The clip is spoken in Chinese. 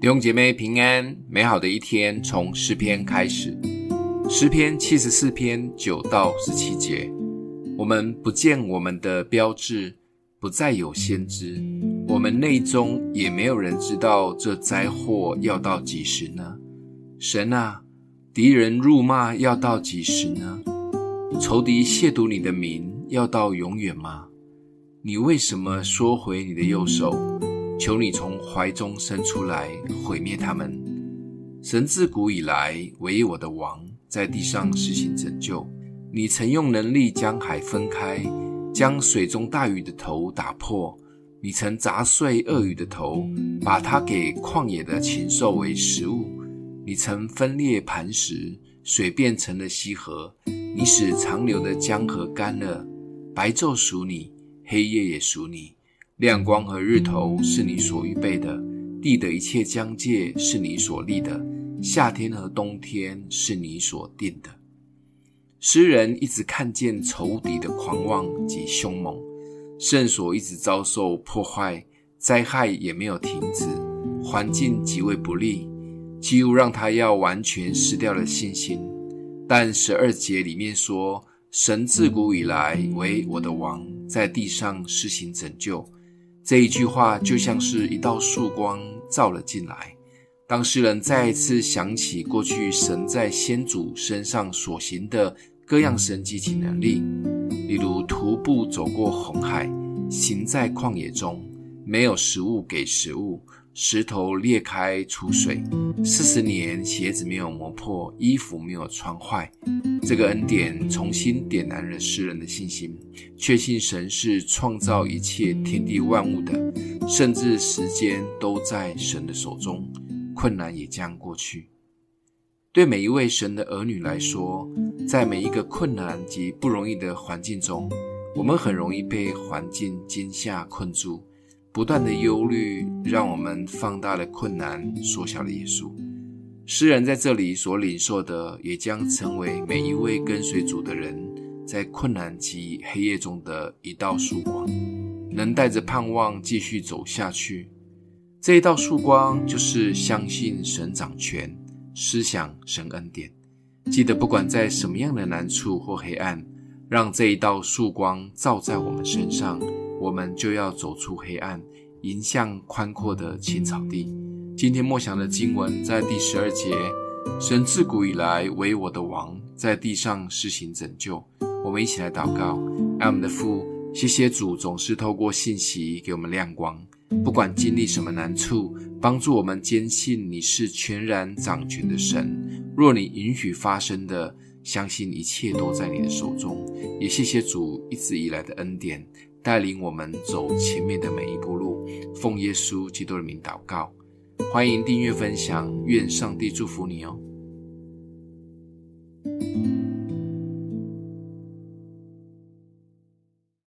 弟兄姐妹平安，美好的一天从诗篇开始。诗篇七十四篇九到十七节，我们不见我们的标志，不再有先知，我们内中也没有人知道这灾祸要到几时呢？神啊，敌人辱骂要到几时呢？仇敌亵渎你的名要到永远吗？你为什么缩回你的右手？求你从怀中伸出来，毁灭他们。神自古以来为我的王，在地上施行拯救。你曾用能力将海分开，将水中大鱼的头打破。你曾砸碎鳄鱼的头，把它给旷野的禽兽为食物。你曾分裂磐石，水变成了溪河。你使长流的江河干了。白昼属你，黑夜也属你。亮光和日头是你所预备的，地的一切疆界是你所立的，夏天和冬天是你所定的。诗人一直看见仇敌的狂妄及凶猛，圣所一直遭受破坏，灾害也没有停止，环境极为不利，几乎让他要完全失掉了信心。但十二节里面说，神自古以来为我的王，在地上施行拯救。这一句话就像是一道束光照了进来。当诗人再一次想起过去神在先祖身上所行的各样神迹及能力，例如徒步走过红海，行在旷野中，没有食物给食物，石头裂开出水，四十年鞋子没有磨破，衣服没有穿坏。这个恩典重新点燃了诗人的信心，确信神是创造一切天地万物的，甚至时间都在神的手中，困难也将过去。对每一位神的儿女来说，在每一个困难及不容易的环境中，我们很容易被环境惊吓困住，不断的忧虑让我们放大了困难，缩小了耶稣。诗人在这里所领受的，也将成为每一位跟随主的人在困难及黑夜中的一道曙光，能带着盼望继续走下去。这一道曙光就是相信神掌权，思想神恩典。记得不管在什么样的难处或黑暗，让这一道曙光照在我们身上，我们就要走出黑暗，迎向宽阔的青草地。今天默想的经文在第十二节，神自古以来为我的王，在地上施行拯救。我们一起来祷告：爱我们的父，谢谢主总是透过信息给我们亮光，不管经历什么难处，帮助我们坚信你是全然掌权的神。若你允许发生的，相信一切都在你的手中。也谢谢主一直以来的恩典，带领我们走前面的每一步路。奉耶稣基督的名祷告。欢迎订阅分享，愿上帝祝福你哦。